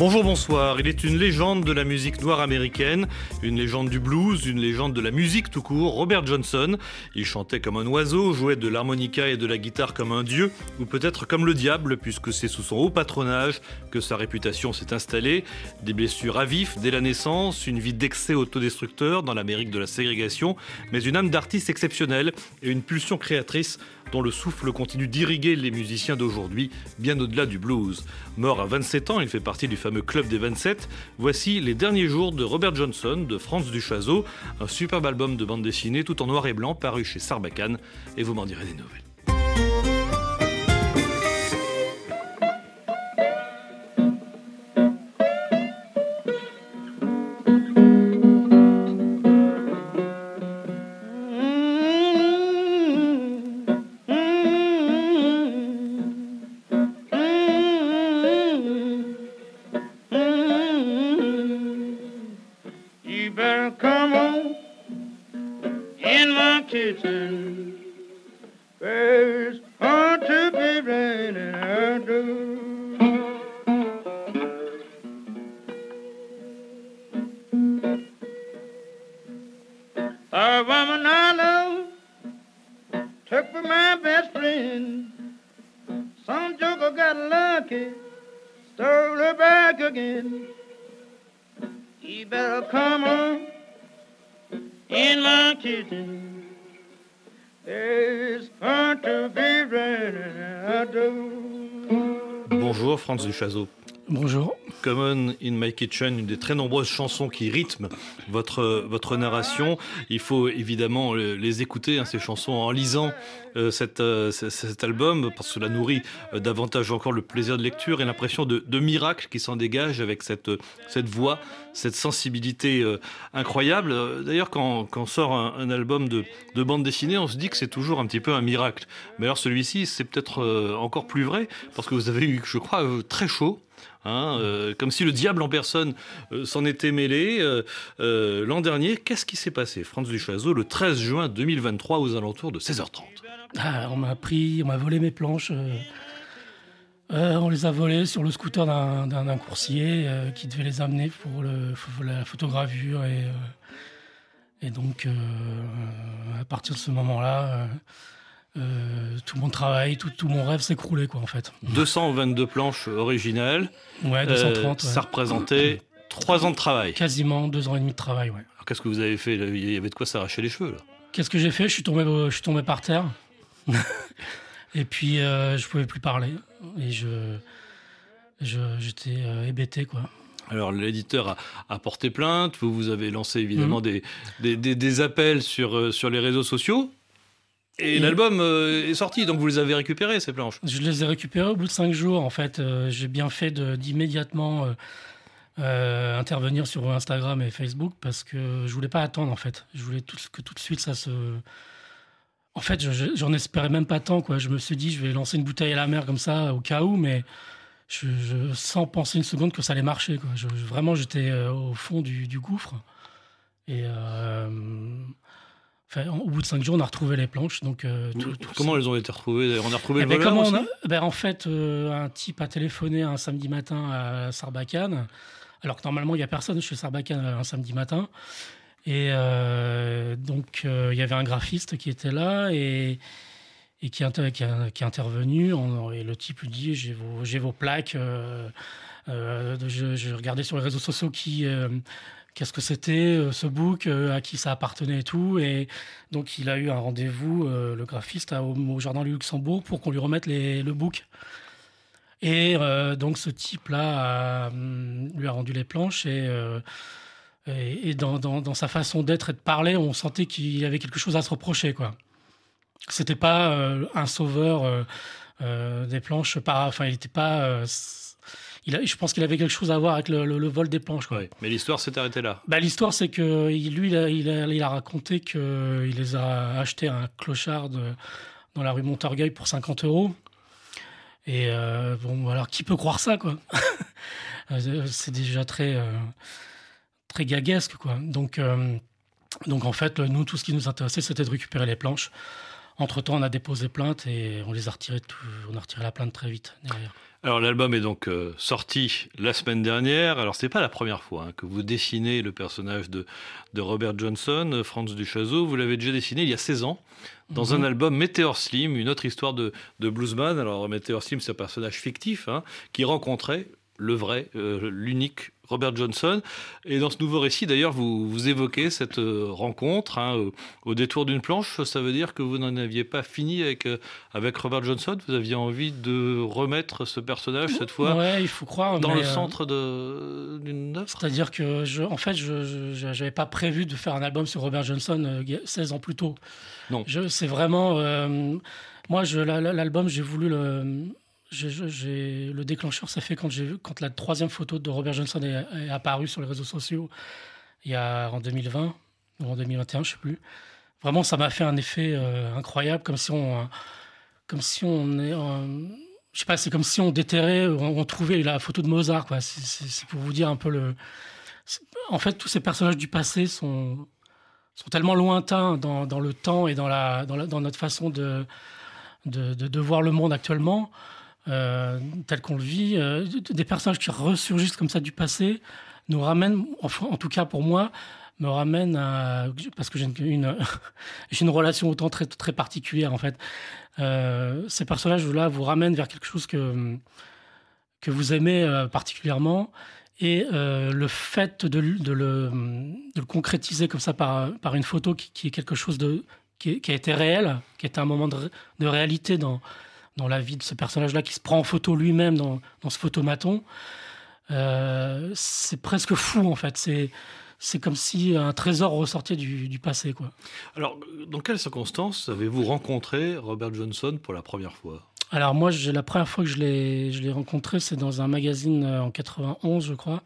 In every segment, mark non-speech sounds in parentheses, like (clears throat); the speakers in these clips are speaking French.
Bonjour, bonsoir. Il est une légende de la musique noire américaine, une légende du blues, une légende de la musique tout court, Robert Johnson. Il chantait comme un oiseau, jouait de l'harmonica et de la guitare comme un dieu, ou peut-être comme le diable, puisque c'est sous son haut patronage que sa réputation s'est installée. Des blessures à vif dès la naissance, une vie d'excès autodestructeur dans l'Amérique de la ségrégation, mais une âme d'artiste exceptionnelle et une pulsion créatrice dont le souffle continue d'irriguer les musiciens d'aujourd'hui, bien au-delà du blues. Mort à 27 ans, il fait partie du fameux Club des 27. Voici les derniers jours de Robert Johnson, de Franz Duchazeau, un superbe album de bande dessinée tout en noir et blanc paru chez Sarbacane, et vous m'en direz des nouvelles. A woman I love took for my best friend. Some joker got lucky, stole her back again. You better come on in my kitchen. There's fun to be raining out Bonjour Franz Duchazeau. Bonjour. Common in My Kitchen, une des très nombreuses chansons qui rythment votre, votre narration. Il faut évidemment les écouter, hein, ces chansons, en lisant euh, cet, euh, album, parce que cela nourrit euh, davantage encore le plaisir de lecture et l'impression de, miracle qui s'en dégage avec cette, cette voix, cette sensibilité euh, incroyable. D'ailleurs, quand, quand sort un, un album de, de bande dessinée, on se dit que c'est toujours un petit peu un miracle. Mais alors celui-ci, c'est peut-être encore plus vrai, parce que vous avez eu, je crois, très chaud. Hein, euh, comme si le diable en personne euh, s'en était mêlé. Euh, L'an dernier, qu'est-ce qui s'est passé, Franz Duchazeau, le 13 juin 2023 aux alentours de 16h30 Ah, on m'a pris, on m'a volé mes planches. on les a volées sur le scooter d'un- coursier qui devait les amener pour, la photogravure. Et, donc, à partir de ce moment-là, euh, euh, tout mon travail, tout, tout mon rêve s'écroulait, quoi, en fait. 222 planches originales. Ouais, Euh, 230. ouais. ça représentait 3 ans de travail. Quasiment deux ans et demi de travail, ouais. Alors qu'est-ce que vous avez fait Il y avait de quoi s'arracher les cheveux. Là? Qu'est-ce que j'ai fait? Je suis, tombé, je suis tombé par terre. (laughs) et puis, euh, je pouvais plus parler. Et je, je, j'étais euh, hébété, quoi. Alors l'éditeur a, a porté plainte, vous, vous avez lancé évidemment Mhm. des, des, des- des appels sur, euh, sur les réseaux sociaux. Et, Et- l'album euh, est sorti, donc vous les avez récupérés, ces planches. Je les ai récupérés au bout de cinq jours. En fait, Euh, j'ai bien fait d'immédiatement euh, intervenir sur Instagram et Facebook parce que je voulais pas attendre. En fait, je voulais tout, que tout de suite ça se. En fait, je- je- j'en espérais même pas tant. Quoi. Je me suis dit, je vais lancer une bouteille à la mer comme ça au cas où, mais je, je- sans penser une seconde que ça allait marcher. Quoi. Je- je- vraiment, j'étais au fond du, du gouffre. Et euh, enfin, au bout de cinq jours, on a retrouvé les planches. Donc, euh, tout- tout- Comment elles ont été retrouvées On a retrouvé eh le ben, voleur comment on aussi? A- ben, En fait, euh, un type a téléphoné un samedi matin à Sarbacane, alors que normalement, il n'y a personne chez Sarbacane un samedi matin. Et euh, donc, euh, il y avait un graphiste qui était là et, et qui, inter- qui, a- qui est intervenu. En- et le type lui dit J'ai vos, plaques. euh, euh, je, je regardais sur les réseaux sociaux qui. Qu'est-ce que c'était euh, ce book, euh, à qui ça appartenait et tout. Et donc il a eu un rendez-vous, euh, le graphiste, à- au, Jardin du Luxembourg pour qu'on lui remette le book. Et donc ce type-là hum, lui a rendu les planches et, dans, dans- dans sa façon d'être et de parler, on sentait qu'il avait quelque chose à se reprocher. quoi. C'était pas un sauveur des planches, enfin il n'était pas... euh, s- il a- je pense qu'il avait quelque chose à voir avec le, le- le vol des planches. Quoi. Ouais, Mais l'histoire s'est arrêtée là. Bah, L'histoire, c'est que lui, il a, il a- il a raconté qu'il les a achetés à un clochard de- dans la rue Montorgueil pour 50 euros. Et euh, bon, alors qui peut croire ça, quoi? (laughs) Euh, C'est déjà très, euh, très gaguesque, quoi. Donc, euh, Donc en fait, nous, tout ce qui nous intéressait, c'était de récupérer les planches. Entre-temps, on a déposé plainte et on les a retirées, tout- on a retiré la plainte très vite derrière. Alors l'album est donc euh, sorti la semaine dernière. Alors c'est pas la première fois hein, que vous dessinez le personnage de, de Robert Johnson, euh, Franz Duchazot. Vous l'avez déjà dessiné il y a 16 ans dans Mhm. un album Meteor Slim, une autre histoire de, de bluesman. Alors Meteor Slim, c'est un personnage fictif hein, qui rencontrait le vrai, euh, l'unique Robert Johnson. Et dans ce nouveau récit, d'ailleurs, vous, vous évoquez cette euh, rencontre hein, au, au détour d'une planche. Ça veut dire que vous n'en aviez pas fini avec, euh, avec Robert Johnson. Vous aviez envie de remettre ce personnage cette fois Ouais, il faut croire. dans le euh, centre d'une œuvre. C'est-à-dire que, je, en fait, je n'avais pas prévu de faire un album sur Robert Johnson euh, 16 ans plus tôt. Non. C'est vraiment. euh, moi, l'album, j'ai voulu le. J'ai- le déclencheur s'est fait quand, j'ai quand la troisième photo de Robert Johnson est, apparue sur les réseaux sociaux il y a, en 2020 ou en 2021, je sais plus. Vraiment, ça m'a fait un effet euh, incroyable, comme si on, comme si on est, je sais pas, c'est comme si on déterrait, on, trouvait la photo de Mozart, quoi. C'est- pour vous dire un peu le. En fait, tous ces personnages du passé sont sont tellement lointains dans, dans le temps et dans la, dans, dans notre façon de, de, de- voir le monde actuellement, tel qu'on le vit. euh, des personnages qui ressurgissent comme ça du passé nous ramènent, enfin, en tout cas pour moi, me ramènent à. Parce que j'ai une, (laughs) j'ai une relation autant très, très particulière en fait. Euh, ces personnages-là vous ramènent vers quelque chose que, que vous aimez euh, particulièrement. Et euh, le fait de, le- de le, concrétiser comme ça par, par une photo qui, est quelque chose de, qui, qui a été réel, qui est un moment de, de réalité dans, dans la vie de ce personnage-là, qui se prend en photo lui-même dans, dans ce photomaton, euh, c'est presque fou en fait. C'est, c'est comme si un trésor ressortait du, du passé. Quoi. Alors, dans quelles circonstances avez-vous rencontré Robert Johnson pour la première fois? Alors moi, la première fois que je l'ai, rencontré, c'est dans un magazine euh, en 91, je crois,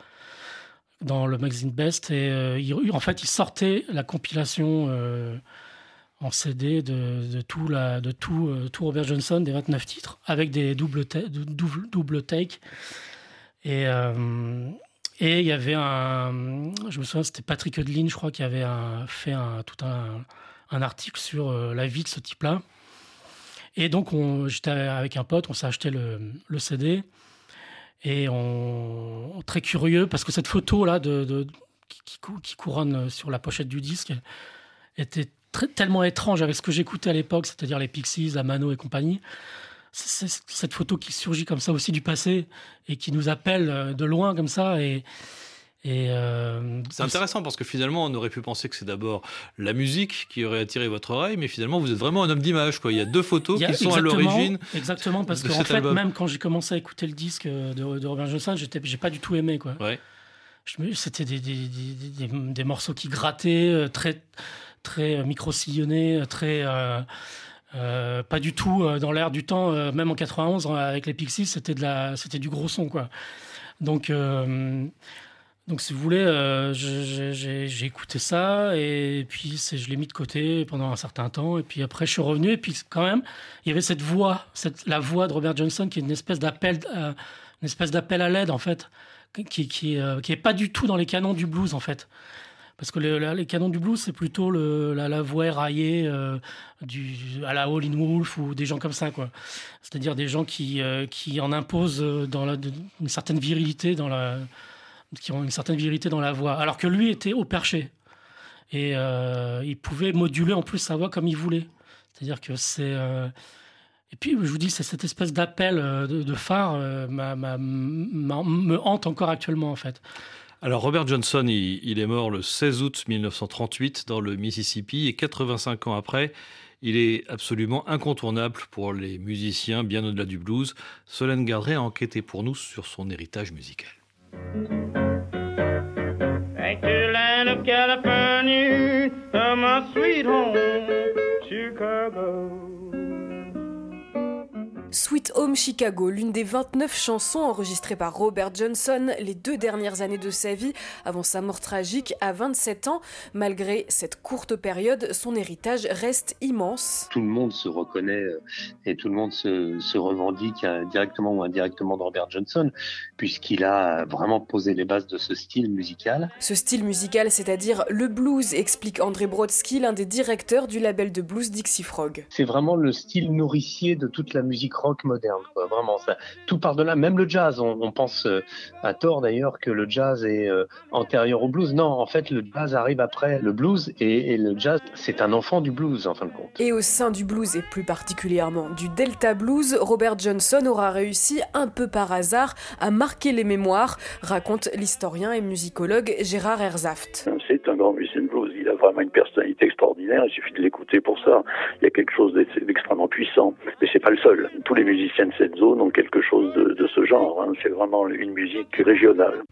dans le magazine Best. Et euh, il- en fait, il sortait la compilation euh, en CD de, tout, la, de tout, euh, tout Robert Johnson, des 29 titres, avec des doubles, double, double take. Et euh, et il y avait un, je me souviens, c'était Patrick Hudlin, je crois, qui avait fait un, tout un, un article sur euh, la vie de ce type-là. Et donc, on- j'étais avec un pote, on s'est acheté le, le CD. Et on, très curieux, parce que cette photo-là de, qui, qui couronne sur la pochette du disque était très- tellement étrange avec ce que j'écoutais à l'époque, c'est-à-dire les Pixies, la Mano et compagnie. C'est c'est cette photo qui surgit comme ça aussi du passé et qui nous appelle euh, de loin comme ça. Et, et euh, C'est intéressant parce que finalement, on aurait pu penser que c'est d'abord la musique qui aurait attiré votre oreille, mais finalement, vous êtes vraiment un homme d'image. quoi. Il y a deux photos a- qui sont à l'origine. Exactement, parce qu'en cet fait, album. même quand j'ai commencé à écouter le disque de, de Robert Johnson, j'ai pas du tout aimé. quoi. Ouais. Je me- C'était des, des, des- des- des morceaux qui grattaient, euh, très, très euh, micro-sillonnés, euh, très. euh, pas du tout dans l'air du temps, même en 91 euh, avec les Pixies, c'était de la, c'était du gros son quoi. Donc, donc si vous voulez, j'ai écouté ça et puis je l'ai mis de côté pendant un certain temps et puis après je suis revenu et puis quand même il y avait cette voix, cette, la voix de Robert Johnson qui est une espèce d'appel, une espèce d'appel à l'aide en fait, qui qui, qui est pas du tout dans les canons du blues en fait. Parce que les canons du blues, c'est plutôt la, voix éraillée euh, du, à la Howlin' Wolf ou des gens comme ça, quoi. C'est-à-dire des gens qui, euh, qui en imposent euh, une certaine virilité dans la, qui ont une certaine virilité dans la voix. Alors que lui était au perché. Et euh, il pouvait moduler en plus sa voix comme il voulait. C'est-à-dire que c'est. Et puis, je vous dis, c'est cette espèce d'appel de, phare me hante encore actuellement, en fait. Alors, Robert Johnson, il, est mort le 16 août 1938 dans le Mississippi et 85 ans après, il est absolument incontournable pour les musiciens bien au-delà du blues. Solène Gardret a enquêté pour nous sur son héritage musical. Sweet Home Chicago, l'une des 29 chansons enregistrées par Robert Johnson les deux dernières années de sa vie avant sa mort tragique à 27 ans. Malgré cette courte période, son héritage reste immense. Tout le monde se reconnaît euh, et tout le monde se, se revendique euh, directement ou indirectement de Robert Johnson puisqu'il a vraiment posé les bases de ce style musical. Ce style musical, c'est-à-dire le blues, explique André Brodsky, l'un des directeurs du label de blues Dixie Frog. C'est vraiment le style nourricier de toute la musique rock moderne. Quoi. Vraiment, ça, tout part de là. Même le jazz, on, on pense euh, à tort d'ailleurs que le jazz est euh, antérieur au blues. Non, en fait, le jazz arrive après le blues et, et le jazz, c'est un enfant du blues en fin de compte. Et au sein du blues et plus particulièrement du Delta Blues, Robert Johnson aura réussi un peu par hasard à marquer les mémoires, raconte l'historien et musicologue Gérard Herzaft. C'est un grand musicien de blues. Il a vraiment une personnalité extraordinaire. Il suffit de l'écouter pour ça. Il y a quelque chose. Mais c'est pas le seul. Tous les musiciens de cette zone ont quelque chose de, ce genre. Hein. C'est vraiment une musique régionale.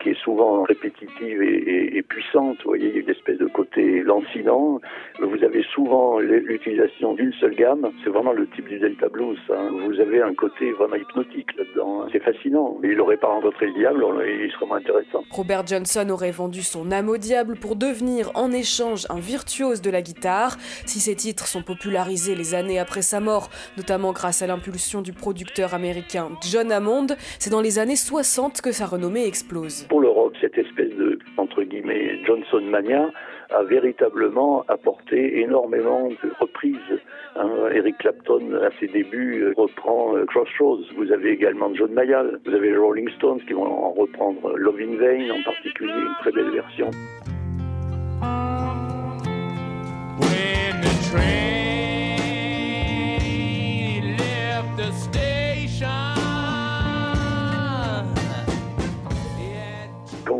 Qui est souvent répétitive et, puissante. Vous voyez, il y a une espèce de côté lancinant. Vous avez souvent l'utilisation d'une seule gamme. C'est vraiment le type du Delta Blues. hein. Vous avez un côté vraiment hypnotique là-dedans. hein. C'est fascinant. Mais il n'aurait pas rencontré le diable, il serait moins intéressant. Robert Johnson aurait vendu son âme au diable pour devenir en échange un virtuose de la guitare. Si ces titres sont popularisés les années après sa mort, notamment grâce à l'impulsion du producteur américain John Hammond, c'est dans les années 60 que sa renommée explose. Pour le rock, cette espèce de, entre guillemets, Johnson Mania a véritablement apporté énormément de reprises. Hein, Eric Clapton, à ses débuts, euh, reprend euh, Crossroads. Vous avez également John Mayall. Vous avez les Rolling Stones qui vont en reprendre Love in Vain en particulier, une très belle version. When the train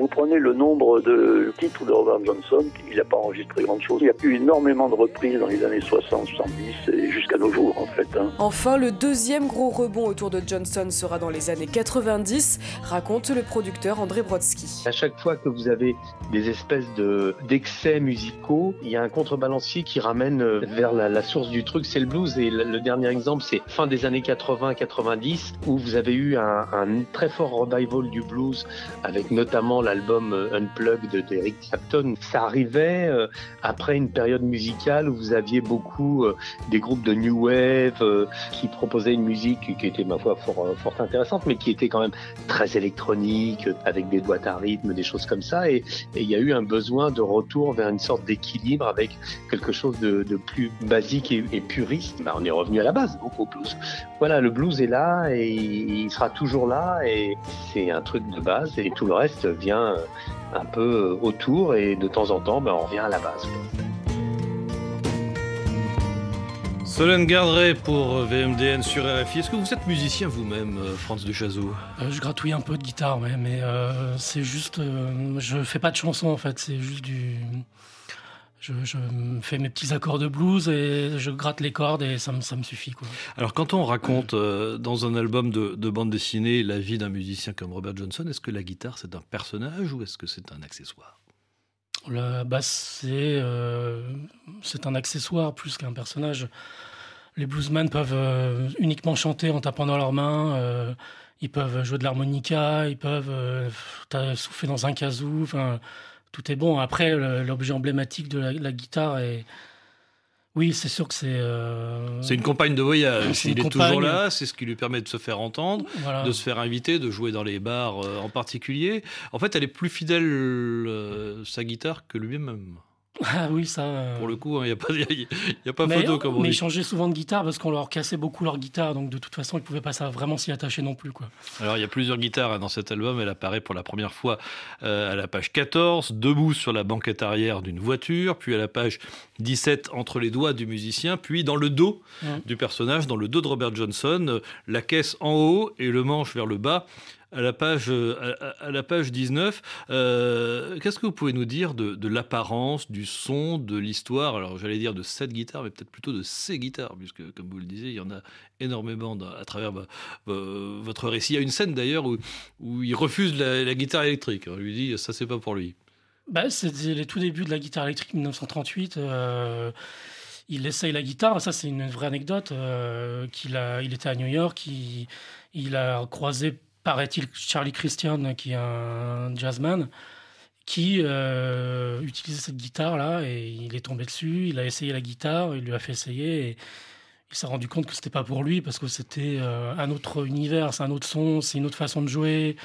vous prenez le nombre de titres de Robert Johnson, il n'a pas enregistré grand chose. Il y a eu énormément de reprises dans les années 60, 70 et jusqu'à nos jours en fait. hein. Enfin, le deuxième gros rebond autour de Johnson sera dans les années 90, raconte le producteur André Brodsky. À chaque fois que vous avez des espèces de d'excès musicaux, il y a un contrebalancier qui ramène euh, vers la, la source du truc, c'est le blues. Et le, le dernier exemple, c'est fin des années 80-90, où vous avez eu un, un très fort revival du blues, avec notamment l'album euh, Unplugged d'Eric Clapton. Ça arrivait euh, après une période musicale où vous aviez beaucoup euh, des groupes de new wave qui proposaient une musique qui était ma foi fort, intéressante, mais qui était quand même très électronique, avec des boîtes à rythme, des choses comme ça. Et, il y a eu un besoin de retour vers une sorte d'équilibre avec quelque chose de, plus basique et, et puriste. Bah, on est revenu à la base, donc au blues. Voilà, le blues est là et il sera toujours là et c'est un truc de base et tout le reste vient euh, un peu euh, autour et de temps en temps, bah, on revient à la base. Solène Garderet pour euh, VMDN sur RFI. Est-ce que vous êtes musicien vous-même, Franz de Chazot? Euh, je gratouille un peu de guitare, ouais, mais euh, c'est juste. euh, je fais pas de chansons en fait, c'est juste du. Je, je fais mes petits accords de blues et je gratte les cordes et ça me, ça me suffit. Quoi. Alors, quand on raconte euh, dans un album de, de bande dessinée la vie d'un musicien comme Robert Johnson, est-ce que la guitare c'est un personnage ou est-ce que c'est un accessoire? La basse, c'est euh, c'est un accessoire plus qu'un personnage. Les bluesmen peuvent euh, uniquement chanter en tapant dans leurs mains. ils peuvent jouer de l'harmonica, ils peuvent souffler dans un kazoo. Enfin, tout est bon. Après, l'objet emblématique de la, la guitare est. Oui, c'est sûr que c'est. euh, C'est une compagne de voyage. Il est toujours là, c'est ce qui lui permet de se faire entendre, Voilà. de se faire inviter, de jouer dans les bars euh, en particulier. En fait, elle est plus fidèle, euh, sa guitare, que lui-même. Ah oui, ça. euh, Pour le coup, il n'y a pas, y a pas mais, photo, comme on mais ils dit. changeaient souvent de guitare parce qu'on leur cassait beaucoup leur guitare, donc de toute façon ils pouvaient pas ça vraiment s'y attacher non plus quoi. Alors, il y a plusieurs guitares hein, dans cet album. Elle apparaît pour la première fois euh, à la page 14, debout sur la banquette arrière d'une voiture, puis à la page 17, entre les doigts du musicien, puis dans le dos du personnage, dans le dos de Robert Johnson, euh, la caisse en haut et le manche vers le bas, à la page, euh, à, la page 19. Euh, Qu'est-ce que vous pouvez nous dire de, l'apparence, du son, de l'histoire? Alors, j'allais dire de cette guitare, mais peut-être plutôt de ces guitares, puisque, comme vous le disiez, il y en a énormément à travers vo- vo- votre récit. Il y a une scène d'ailleurs où, où il refuse la, guitare électrique. On lui dit ça, c'est pas pour lui. Bah, C'était les tout débuts de la guitare électrique 1938. euh, il essaye la guitare. Ça, c'est une vraie anecdote. euh, qu'il il était à New York. Il a croisé, paraît-il, Charlie Christian, qui est un jazzman, qui euh, utilisait cette guitare-là. Et il est tombé dessus. Il a essayé la guitare. Il lui a fait essayer. Et il s'est rendu compte que c'était pas pour lui parce que c'était euh, un autre univers, c'est un autre son, c'est une autre façon de jouer.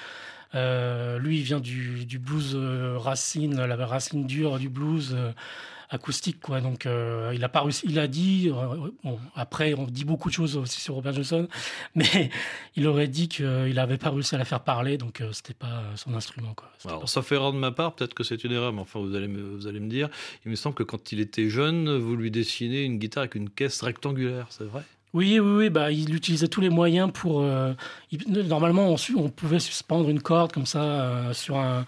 Euh, lui, il vient du, du blues racine, la racine dure du blues acoustique, quoi. Donc, euh, il a pas réussi. Il a dit. euh, bon, après, on dit beaucoup de choses aussi sur Robert Johnson, (laughs) mais il aurait dit qu'il n'avait pas réussi à la faire parler, donc euh, c'était pas son instrument, quoi. Alors, pas- sauf erreur de ma part, peut-être que c'est une erreur, mais enfin, vous allez, me, vous allez me dire. Il me semble que quand il était jeune, vous lui dessinez une guitare avec une caisse rectangulaire, c'est vrai? Oui, oui, oui. Bah, il utilisait tous les moyens pour. euh, il- normalement, on, on pouvait suspendre une corde comme ça euh, sur un,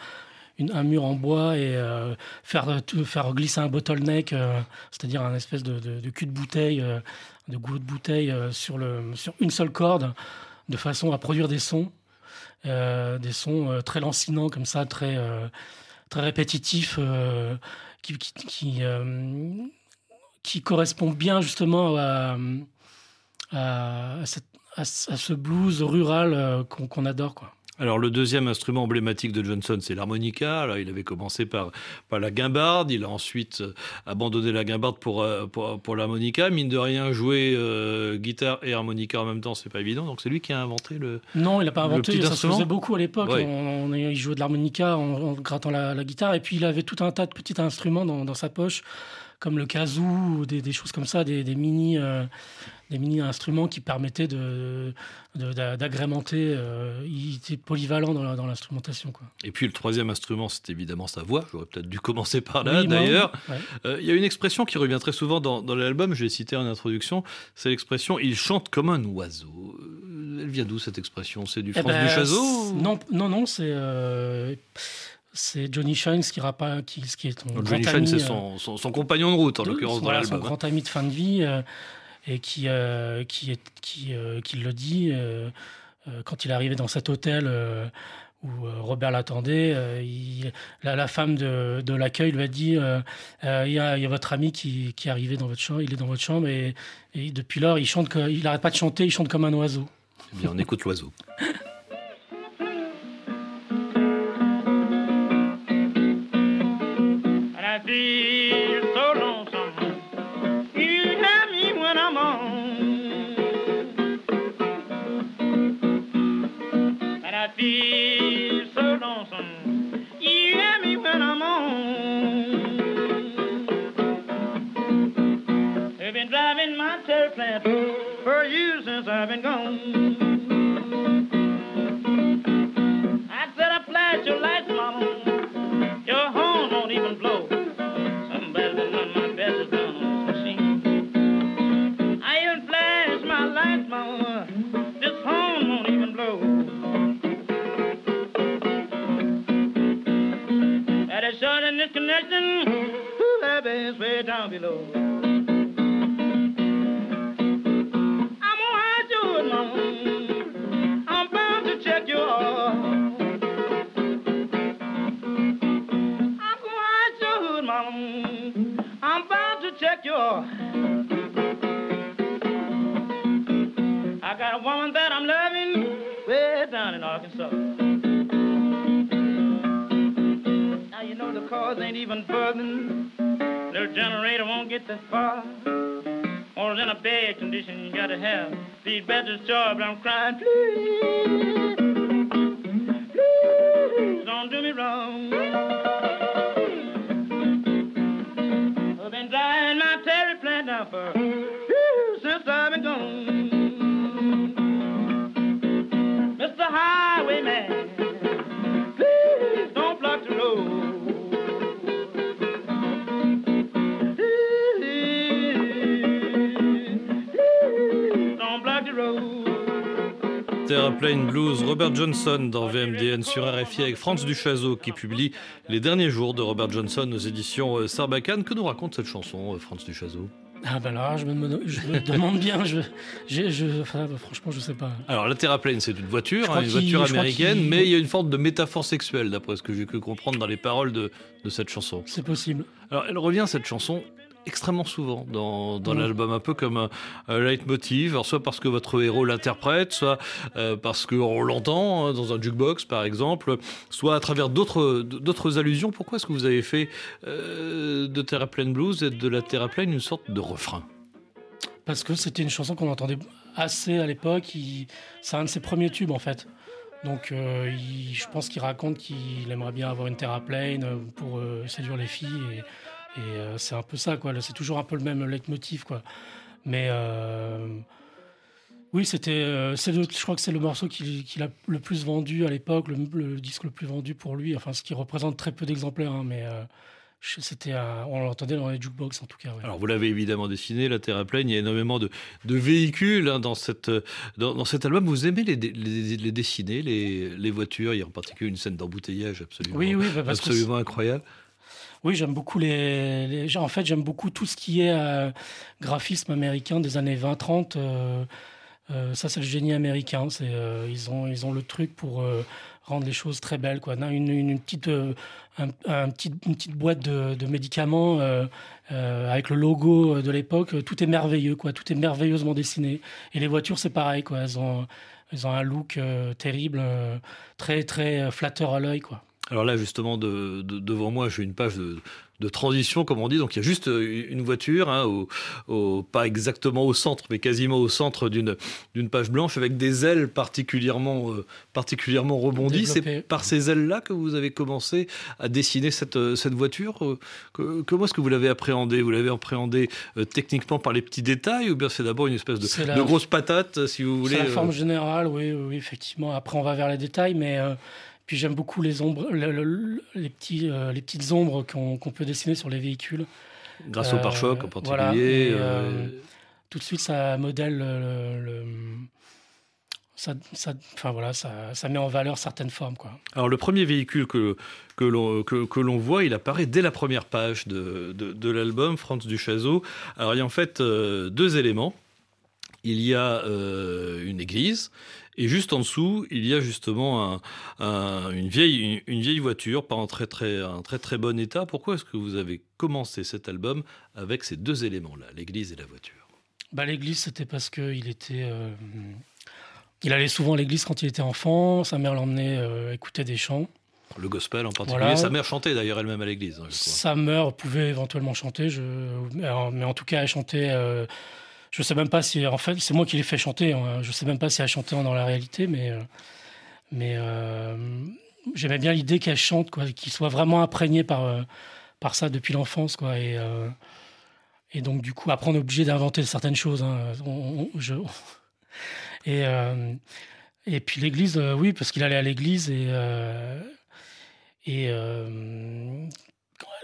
un mur en bois et euh, faire, faire glisser un bottleneck, euh, c'est-à-dire un espèce de, cul de bouteille, euh, de goulot de bouteille sur, le, sur une seule corde, de façon à produire des sons, des sons très lancinants comme ça, très, très répétitifs, qui, qui, qui, euh, qui correspond bien justement à à, ce blues rural qu'on qu'on adore. Quoi. Alors, le deuxième instrument emblématique de Johnson, c'est l'harmonica. Il avait commencé par, par la guimbarde. Il a ensuite euh, abandonné la guimbarde pour, euh, pour, pour l'harmonica. Mine de rien, jouer euh, guitare et harmonica en même temps, c'est pas évident. Donc, c'est lui qui a inventé le. Non, il n'a pas inventé, ça se faisait beaucoup à l'époque. Ouais. On, on- il jouait de l'harmonica en, en grattant la, la guitare, et puis il avait tout un tas de petits instruments dans, dans sa poche, comme le kazoo, ou des, des choses comme ça, des, des mini, euh, des mini instruments qui permettaient de, de- d'a- d'agrémenter. euh, il était polyvalent dans, l'instrumentation. Quoi. Et puis, le troisième instrument, c'est évidemment sa voix. J'aurais peut-être dû commencer par là, Oui, moi, d'ailleurs. ouais. Euh, Il y a une expression qui revient très souvent dans, dans l'album, je l'ai cité en introduction, c'est l'expression il chante comme un oiseau. Elle vient d'où cette expression? C'est du Eh France ben, du Chazot ou- Non, non, non, c'est c'est Johnny Shines qui, rapa, qui, qui est ton Donc, grand Johnny ami, c'est euh, son, son- son compagnon de route, en de- l'occurrence, voilà, son hein. grand ami de fin de vie euh, et qui, euh, qui, est, qui, euh, qui le dit quand il est arrivé dans cet hôtel où Robert l'attendait. euh, il- la, la femme de, de l'accueil lui a dit euh, Euh, il y, a, il y a votre ami qui, qui est arrivé dans votre chambre, il est dans votre chambre et, et depuis lors il chante, que- il n'arrête pas de chanter, il chante comme un oiseau. Eh bien, on écoute l'oiseau. (laughs) I've been gone. I said I your lights, mama. Your horn won't even blow. My best is on machine. I my lights, mama. This horn won't even blow. That is. Ooh, way down below. Even buzzing. Little generator won't get that far. Or in a bad condition you gotta have. Feed better job, I'm crying, please. Please don't do me wrong. Road. Terraplane Blues, Robert Johnson dans VMDN sur RFI avec Franz Duchazeau qui publie Les derniers jours de Robert Johnson aux éditions euh, Sarbacane. Que nous raconte cette chanson, euh, Franz Duchazeau Ah ben là, je me, je me demande bien, je, je, je- enfin, franchement, je sais pas. Alors la Terraplane, c'est une voiture, hein, une voiture américaine, mais il y a une forme de métaphore sexuelle, d'après ce que j'ai pu comprendre dans les paroles de, de cette chanson. C'est possible. Alors elle revient, cette chanson, extrêmement souvent dans, dans Mm. l'album, un peu comme un, un leitmotiv, alors soit parce que votre héros l'interprète, soit euh, parce qu'on l'entend hein, dans un jukebox par exemple, soit à travers d'autres d'autres allusions. Pourquoi est-ce que vous avez fait euh, de Terraplane Blues et de la Terraplane une sorte de refrain? Parce que c'était une chanson qu'on entendait assez à l'époque. il- C'est un de ses premiers tubes en fait. Donc euh, il- je pense qu'il raconte qu'il aimerait bien avoir une terraplane euh, pour euh, séduire les filles. Et, et, euh, c'est un peu ça, quoi. C'est toujours un peu le même leitmotiv, quoi. Mais euh, oui, c'était. euh, je crois que c'est le morceau qu'il qu'il a le plus vendu à l'époque, le, le disque le plus vendu pour lui. Enfin, ce qui représente très peu d'exemplaires, hein, mais c'était. On l'entendait dans les jukebox en tout cas. ouais. Alors vous l'avez évidemment dessiné, la Terraplane, il y a énormément de, de véhicules hein, dans, cette, dans, dans cet album. Vous aimez les, dé- les, les dessiner, les, les voitures, il y a en particulier une scène d'embouteillage absolument, Oui, oui, bah, absolument incroyable. Oui, j'aime beaucoup les, En fait, j'aime beaucoup tout ce qui est euh, graphisme américain des années 20-30. euh, euh, ça, c'est le génie américain. C'est, ils, ont, ils ont le truc pour rendre les choses très belles. Quoi. Une, une, petite, un, un petit- une petite boîte de, de médicaments avec le logo de l'époque. Tout est merveilleux. Quoi. Tout est merveilleusement dessiné. Et les voitures, c'est pareil. Quoi. Elles, ont, elles ont un look terrible, très, très flatteur à l'œil. Quoi. Alors là, justement, de, de- devant moi, j'ai une page de, de transition, comme on dit. Donc il y a juste euh, une voiture, hein, au, au- pas exactement au centre, mais quasiment au centre d'une page blanche, avec des ailes particulièrement, euh, particulièrement rebondies. C'est par ces ailes-là que vous avez commencé à dessiner cette, euh, cette voiture. Que- comment est-ce que vous l'avez appréhendée? Vous l'avez appréhendée euh, techniquement par les petits détails, ou bien c'est d'abord une espèce de, la- grosse patate, si vous voulez C'est la euh, forme générale, oui, oui, effectivement. Après, on va vers les détails, mais puis j'aime beaucoup les ombres, le- le- les, petits, euh, les petites ombres qu'on peut dessiner sur les véhicules. grâce au Euh, pare-choc en particulier. voilà, et, euh, euh, Tout de suite, ça modèle le. le- ça, ça- enfin voilà, ça, ça met en valeur certaines formes, quoi. Alors le premier véhicule que, que l'on que, que l'on voit, il apparaît dès la première page de, de, de l'album, Franz Duchazeau. Alors il y a en fait euh, deux éléments. Il y a euh, une église et juste en dessous, il y a justement un- un- une, vieille, une, une vieille voiture, pas en très très, un très très bon état. Pourquoi est-ce que vous avez commencé cet album avec ces deux éléments-là, l'église et la voiture? Bah, l'église, c'était parce qu'il était. euh, il allait souvent à l'église quand il était enfant. Sa mère l'emmenait euh, écouter des chants. Le gospel en particulier. Voilà. Sa mère chantait d'ailleurs elle-même à l'église. hein. Sa mère pouvait éventuellement chanter, je... mais en- mais en tout cas, elle chantait. euh, Je sais même pas si. En fait, c'est moi qui l'ai fait chanter. hein. Je sais même pas si elle chantait dans la réalité, mais. euh, Mais euh, j'aimais bien l'idée qu'elle chante, quoi, qu'il soit vraiment imprégné par, euh, par ça depuis l'enfance, quoi. Et, donc, du coup, après, on est obligé d'inventer certaines choses. hein. (laughs) Et, et puis l'église, oui, parce qu'il allait à l'église et. et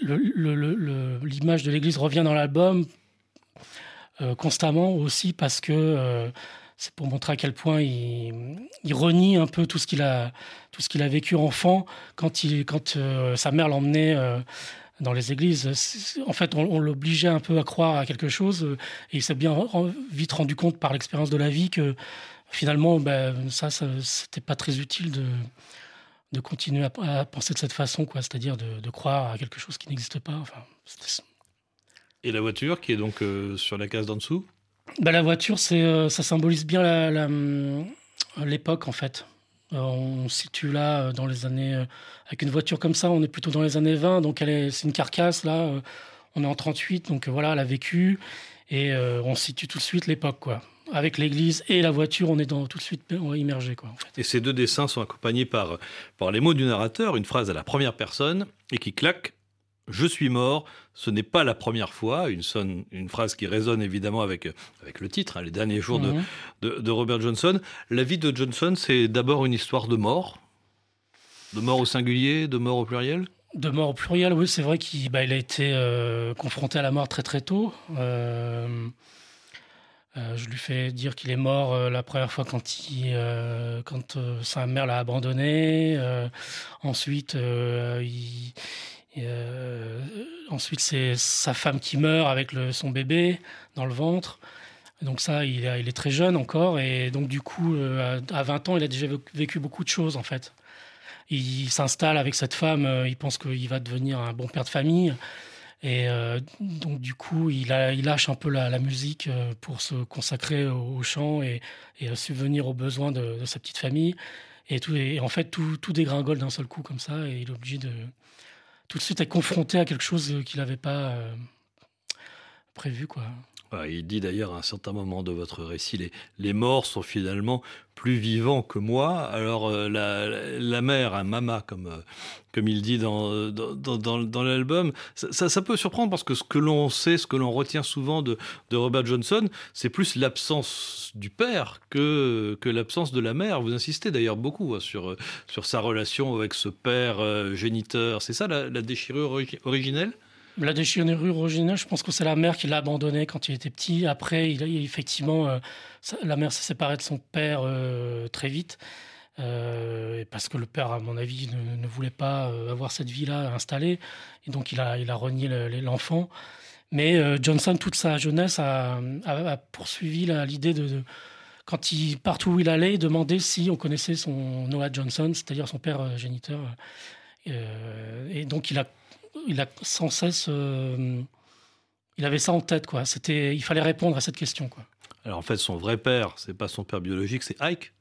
l'image de l'église revient dans l'album constamment aussi parce que euh, c'est pour montrer à quel point il, renie un peu tout ce qu'il a, tout ce qu'il a vécu enfant quand, il, quand euh, sa mère l'emmenait euh, dans les églises. En fait, on, l'obligeait un peu à croire à quelque chose euh, et il s'est bien vite rendu compte par l'expérience de la vie que finalement, ben, ça, c'était pas très utile de, de continuer à, penser de cette façon, quoi, c'est-à-dire de, croire à quelque chose qui n'existe pas. Et la voiture qui est donc euh, sur la case d'en dessous Bah, la voiture, c'est, euh, ça symbolise bien la- hum, l'époque, en fait. Euh, on se situe là euh, dans les années. euh, avec une voiture comme ça, on est plutôt dans les années 20, donc elle est, c'est une carcasse, là. euh, on est en 38, donc euh, voilà, elle a vécu. Et euh, on situe tout de suite l'époque, quoi. Avec l'église et la voiture, on est dans, tout de suite immergé, quoi. en fait. Et ces deux dessins sont accompagnés par, par les mots du narrateur, une phrase à la première personne, et qui claque Je suis mort, ce n'est pas la première fois. Une, sonne, une phrase qui résonne évidemment avec, avec le titre, hein, Les derniers jours de- Mhm. de, de Robert Johnson. La vie de Johnson, c'est d'abord une histoire de mort, de mort au singulier, de mort au pluriel? De mort au pluriel, oui, c'est vrai qu'il bah, il a été euh, confronté à la mort très très tôt. Euh, Euh, je lui fais dire qu'il est mort la première fois quand, il, quand sa mère l'a abandonné. Ensuite, euh, euh, ensuite c'est sa femme qui meurt avec son bébé dans le ventre. Donc ça, il, est très jeune encore. Et donc du coup, euh, à, à 20 ans, il a déjà vécu beaucoup de choses en fait. Il s'installe avec cette femme, euh, il pense qu'il va devenir un bon père de famille. Et donc, du coup, il, lâche un peu la, musique pour se consacrer au, chant et, subvenir aux besoins de, sa petite famille. Et en fait, tout, tout dégringole d'un seul coup comme ça. Et il est obligé de tout de suite être confronté à quelque chose qu'il n'avait pas euh, prévu. Quoi. Ouais, il dit d'ailleurs à un certain moment de votre récit, les, les morts sont finalement plus vivants que moi. Alors euh, la, la, mère, un mama, comme, euh, comme il dit dans, dans, dans, l'album, ça, ça, peut surprendre parce que ce que l'on sait, ce que l'on retient souvent de, de Robert Johnson, c'est plus l'absence du père que, que l'absence de la mère. Vous insistez d'ailleurs beaucoup hein, sur, euh, sur sa relation avec ce père géniteur. C'est ça la, la déchirure origi- originelle? La déchirure originale, je pense que c'est la mère qui l'a abandonné quand il était petit. Après, il a effectivement, euh, la mère s'est séparée de son père euh, très vite. euh, parce que le père, à mon avis, ne, voulait pas avoir cette vie-là installée. Et donc, il a, il renié le- le- l'enfant. Mais Johnson, toute sa jeunesse, a, poursuivi l'idée de, quand il, partout où il allait, demander si on connaissait son Noah Johnson, c'est-à-dire son père géniteur. Et donc, il a il a sans cesse. euh, il avait ça en tête, quoi. C'était, il fallait répondre à cette question, quoi. Alors en fait, son vrai père, c'est pas son père biologique, c'est Ike.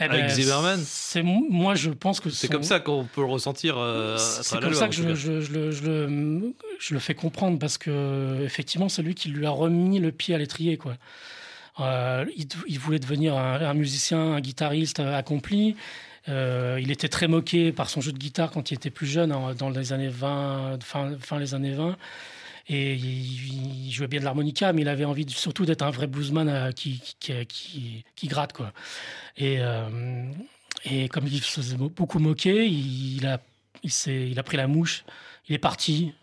Eh Avec Zimmerman C'est moi, je pense que C'est son- comme ça qu'on peut le ressentir euh, C'est comme ça que je, je- je le- je le, je le fais comprendre parce que effectivement, c'est lui qui lui a remis le pied à l'étrier, quoi. Euh, il, il voulait devenir un, un musicien, un guitariste euh, accompli. Euh, il était très moqué par son jeu de guitare quand il était plus jeune, dans les années 20, fin, fin les années 20. Et il, jouait bien de l'harmonica, mais il avait envie surtout d'être un vrai bluesman euh, qui, gratte, quoi. Et, euh, et comme il se faisait beaucoup moquer, il, a, pris la mouche, il est parti.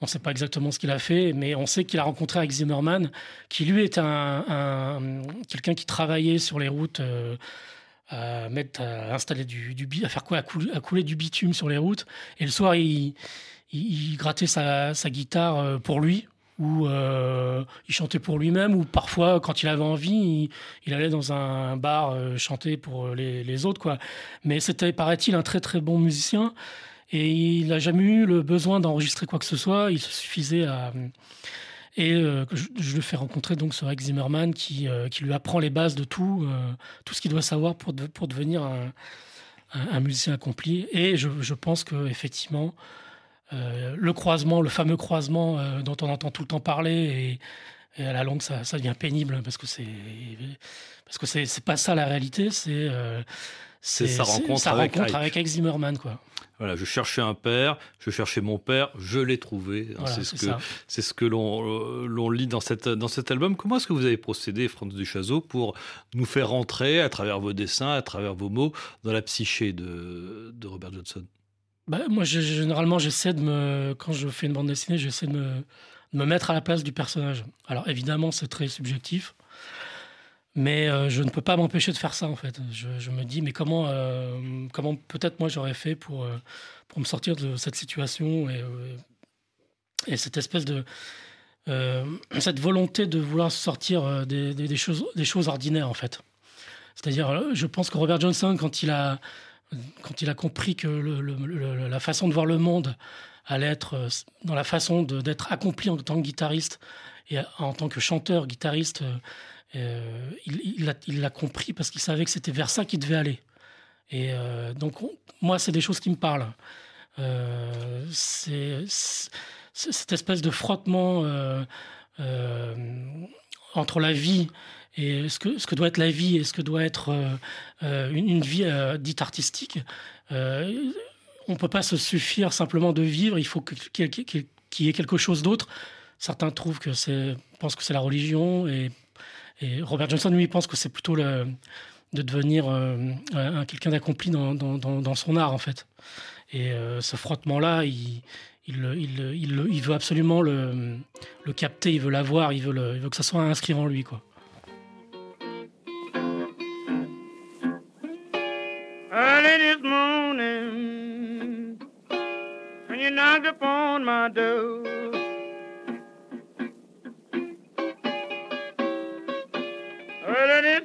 On ne sait pas exactement ce qu'il a fait, mais on sait qu'il a rencontré avec Zimmerman, qui lui un- quelqu'un qui travaillait sur les routes, à mettre, à installer du, à faire quoi, à couler, du bitume sur les routes. Et le soir, il, grattait sa, guitare euh, pour lui, ou euh, il chantait pour lui-même, ou parfois, quand il avait envie, il, allait dans un bar euh, chanter pour les, autres. Mais c'était, paraît-il, un très très bon musicien. Et il n'a jamais eu le besoin d'enregistrer quoi que ce soit. Il suffisait à. Et euh, je, je le fais rencontrer donc ce Rex Zimmerman qui, euh, qui lui apprend les bases de tout, euh, tout ce qu'il doit savoir pour, pour devenir un, musicien accompli. Et je, je pense que effectivement, le croisement, le fameux croisement dont on entend tout le temps parler, et, à la longue, ça, ça devient pénible parce que c'est parce que c'est pas ça la réalité. C'est C'est sa rencontre sa avec rencontre avec Zimmerman, quoi. Voilà, je cherchais un père, je cherchais mon père, je l'ai trouvé. Voilà, c'est ce que c'est ce que l'on l'on lit dans cette dans cet album. Comment est-ce que vous avez procédé, Franz Duchazot, pour nous faire rentrer à travers vos dessins, à travers vos mots, dans la psyché de, de Robert Johnson? Bah, moi, j'ai- généralement, j'essaie de me. Quand je fais une bande dessinée, j'essaie de me, de me mettre à la place du personnage. Alors, évidemment, c'est très subjectif. Mais euh, je ne peux pas m'empêcher de faire ça, en fait. Je, me dis, mais comment, euh, comment peut-être moi j'aurais fait pour, euh, pour me sortir de cette situation et, et cette espèce de. cette volonté de vouloir sortir des, choses, des choses ordinaires, en fait. C'est-à-dire, je pense que Robert Johnson, quand il a, quand il a compris que la façon de voir le monde allait être dans la façon d'être accompli en tant que guitariste et en tant que chanteur, guitariste, euh, il l'a compris parce qu'il savait que c'était vers ça qu'il devait aller. Et euh, donc, on- moi, c'est des choses qui me parlent. Euh, c'est cette espèce de frottement euh, entre la vie et ce que, doit être la vie et ce que doit être une, vie dite artistique. On ne peut pas se suffire simplement de vivre, il faut qu'il y ait quelque chose d'autre. Certains trouvent que pensent que c'est la religion et, et Robert Johnson, lui, pense que c'est plutôt de devenir euh, un, quelqu'un d'accompli dans, dans, son art, en fait. Et euh, ce frottement-là, il, il, il, il, veut absolument le, le capter, il veut l'avoir, il veut, le- il veut que ça soit inscrit en lui. Quoi.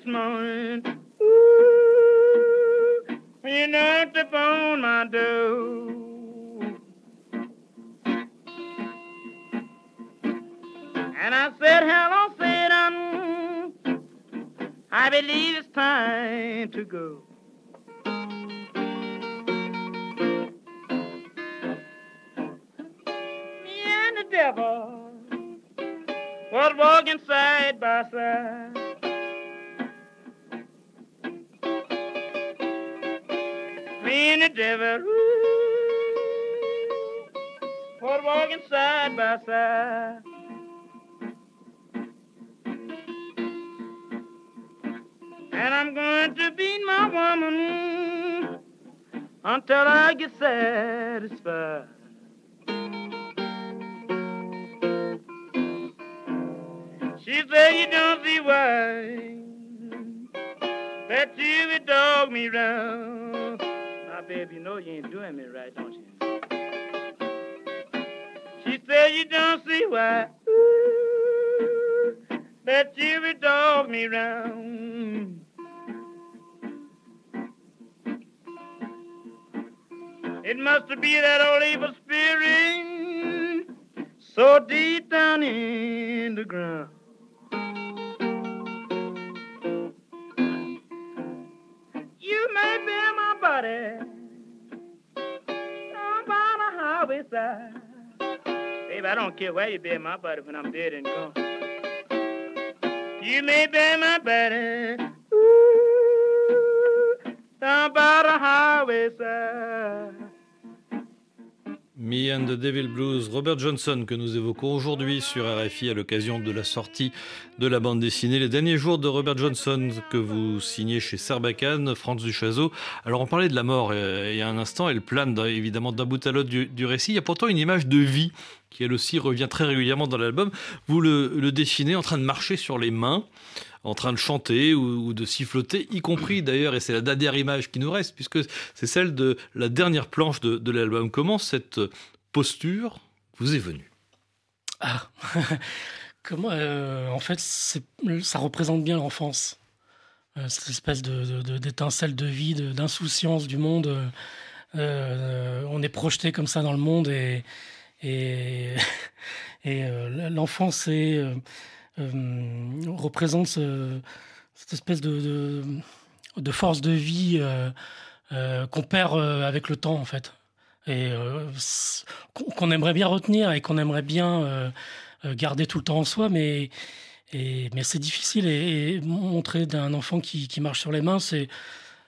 This morning, ooh, you knocked upon my door. And I said, hello, Satan, I believe it's time to go. Me and the devil was walking side by side. And the devil was walking side by side. And I'm going to beat my woman until I get satisfied. She said you don't see why that you would dog me round. Baby, you know you ain't doing me right, don't you? She said you don't see why ooh, that you would dog me round. It must be that old evil spirit so deep down in the ground. You may be my buddy side. Baby, I don't care where you be my buddy when I'm dead and gone. You may be my buddy ooh, down by the highway side. Me and the Devil Blues, Robert Johnson, que nous évoquons aujourd'hui sur RFI à l'occasion de la sortie de la bande dessinée Les derniers jours de Robert Johnson, que vous signez chez Sarbacane, Franz Duchazot. Alors, on parlait de la mort euh, il y a un instant, elle plane évidemment d'un bout à l'autre du récit. Il y a pourtant une image de vie qui, elle aussi, revient très régulièrement dans l'album. Vous le, le dessinez en train de marcher sur les mains en train de chanter ou, ou de siffloter, y compris d'ailleurs, et c'est la dernière image qui nous reste, puisque c'est celle de la dernière planche de, de l'album. Comment cette posture vous est venue? Ah, (laughs) comment euh, En fait, ça représente bien l'enfance. Euh, cette espèce de, de- de- d'étincelle de vie, d'insouciance du monde. euh, on est projeté comme ça dans le monde et, et, (laughs) et, euh, l'enfance euh, euh, représente ce- cette espèce de, force de vie qu'on perd avec le temps en fait et qu'on aimerait bien retenir et qu'on aimerait bien garder tout le temps en soi, mais, c'est difficile. Et, montrer d'un enfant qui, marche sur les mains, c'est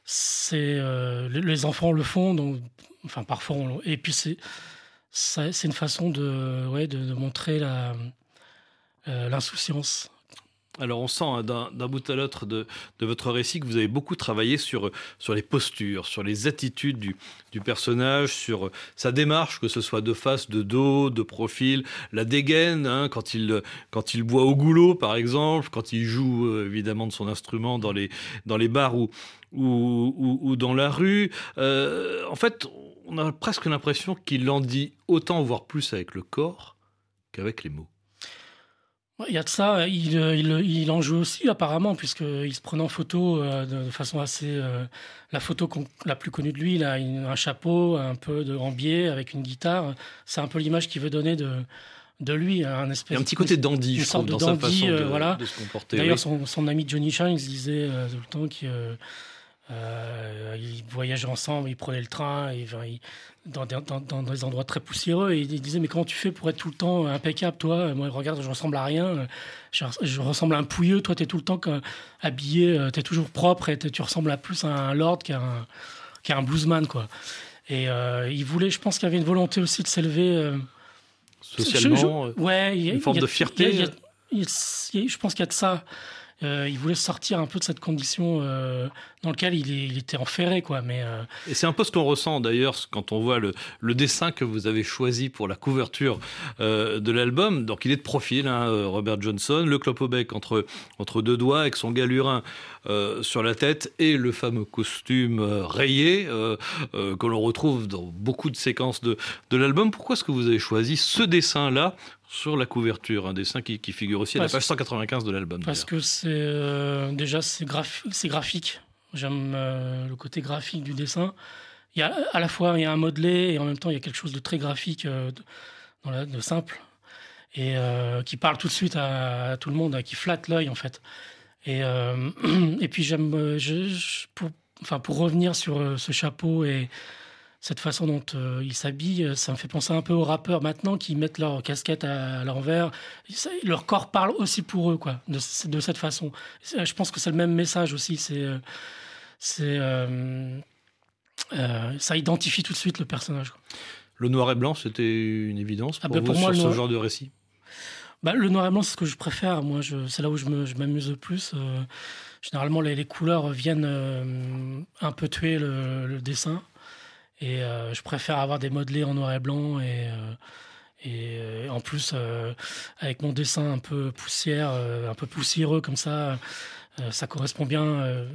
les- enfants le font, enfin parfois. on- et puis c'est c'est une façon de ouais de, montrer euh, l'insouciance. Alors on sent hein, d'un bout à l'autre de, de votre récit que vous avez beaucoup travaillé sur, sur les postures, sur les attitudes du, du personnage, sur sa démarche, que ce soit de face, de dos, de profil, la dégaine, hein, quand, il, quand il boit au goulot par exemple, quand il joue euh, évidemment de son instrument dans les, dans les bars ou, ou, ou- ou dans la rue. Euh, en fait, on a presque l'impression qu'il en dit autant, voire plus avec le corps qu'avec les mots. Il y a de ça, il, euh, il, il en joue aussi apparemment, puisqu'il se prenait en photo euh, de, de façon assez... euh, la photo la plus connue de lui, il a une- un chapeau, un peu de rambier avec une guitare. C'est un peu l'image qu'il veut donner de, de lui. Un, Il espèce, un petit côté dandy, une je sorte trouve, de dans dandy, sa façon de, euh, voilà. de se comporter. D'ailleurs, oui. son, son ami Johnny Shines disait euh, tout le temps qu'ils voyageaient ensemble, ils prenaient le train, et, enfin, ils- dans, des- dans- dans des endroits très poussiéreux. Et il disait Mais comment tu fais pour être tout le temps impeccable, toi? Moi, regarde, je ressemble à rien. Je, je ressemble à un pouilleux. Toi, tu es tout le temps habillé, tu es toujours propre et tu ressembles à plus à un lord qu'à un, un bluesman. Quoi. Et euh, il voulait, je pense qu'il y avait une volonté aussi de s'élever. euh, Socialement, je- je- ouais, il y a- une forme il y a- de fierté. y a- je pense qu'il y a de ça. Euh, il voulait sortir un peu de cette condition euh, dans laquelle il, était enferré, quoi. Mais euh, Et c'est un peu ce qu'on ressent d'ailleurs quand on voit le, dessin que vous avez choisi pour la couverture de l'album. Donc il est de profil, hein, Robert Johnson, le clope bec entre, entre deux doigts, avec son galurin sur la tête et le fameux costume euh, rayé euh, euh, que l'on retrouve dans beaucoup de séquences de, de l'album. Pourquoi est-ce que vous avez choisi ce dessin-là sur la couverture? Un dessin qui, qui figure aussi à la page 195 de l'album. parce que c'est euh, déjà c'est graph- c'est graphique. J'aime euh, le côté graphique du dessin. Il y a à la fois il y a un modelé et en même temps il y a quelque chose de très graphique, euh, de, dans la- de simple et euh, qui parle tout de suite à, à tout le monde, à- qui flatte l'œil en fait. Et, euh, (clears throat) et puis j'aime, euh, je, je- pour, enfin pour revenir sur euh, ce chapeau et cette façon dont euh, ils s'habillent, ça me fait penser un peu aux rappeurs maintenant qui mettent leur casquette à, à l'envers. Leur corps parle aussi pour eux, quoi, de, cette façon. Je pense que c'est le même message aussi. C'est, euh, c'est, euh, euh, ça identifie tout de suite le personnage. quoi. Le noir et blanc, c'était une évidence Ah pour ben, vous pour moi, sur ce noir- genre de récit? Bah, le noir et blanc, c'est ce que je préfère. Moi, c'est là où je, m'amuse le plus. Euh, généralement, les, les couleurs viennent euh, un peu tuer le, le dessin. Et euh, je préfère avoir des modelés en noir et blanc. Et, et en plus, avec mon dessin un peu poussière, un peu poussiéreux comme ça, ça correspond bien.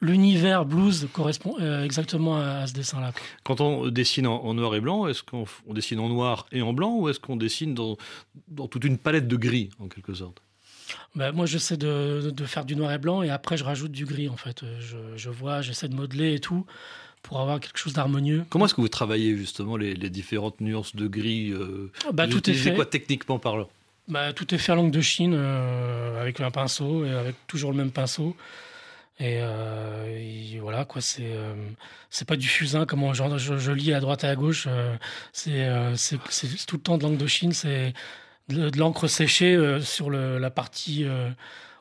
L'univers blues correspond euh, exactement à, à ce dessin-là. Quand on dessine en, en noir et blanc, est-ce qu'on dessine en noir et en blanc ou est-ce qu'on dessine dans, dans toute une palette de gris, en quelque sorte? Bah, moi, j'essaie de, de faire du noir et blanc et après, je rajoute du gris, en fait. Euh, Je, je vois, j'essaie de modeler et tout pour avoir quelque chose d'harmonieux. Comment est-ce que vous travaillez justement les, les différentes nuances de gris euh, Bah, tout est fait. quoi techniquement parlant? Bah, tout est fait à langue de Chine euh, avec un pinceau et avec toujours le même pinceau. Et, euh, et voilà, quoi, c'est euh, c'est pas du fusain comme on- genre, je, je lis à droite et à gauche. euh, c'est c'est tout le temps de langue de Chine. C'est de, l'encre séchée sur la partie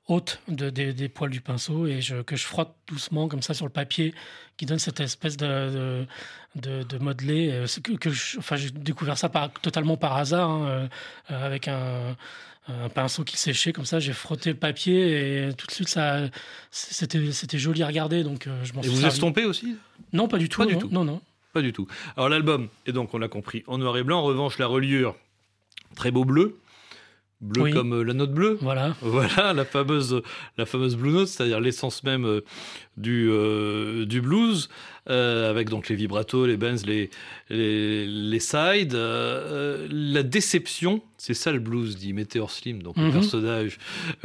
haute de- des, des poils du pinceau et je, que je frotte doucement comme ça sur le papier qui donne cette espèce de, de, de, de modelé. euh, Que, que je- enfin, j'ai découvert ça par, totalement par hasard hein, euh, euh, avec un, un pinceau qui séchait comme ça. J'ai frotté le papier et tout de suite ça, c'était c'était joli à regarder. Donc je m'en Et suis vous servi. estompez aussi? Non, pas du tout. Pas du non, tout. non, non. Pas du tout. Alors l'album est donc, on l'a compris, en noir et blanc. En revanche, la reliure, très beau bleu. Bleu Oui. comme euh, la note bleue. Voilà. (laughs) Voilà la fameuse, la fameuse Blue Note, c'est-à-dire l'essence même euh, du, euh, du blues, euh, avec donc les vibratos, les bends, les, les, les sides. euh, euh, la déception, c'est ça le blues, dit Meteor Slim, donc le Mhm. personnage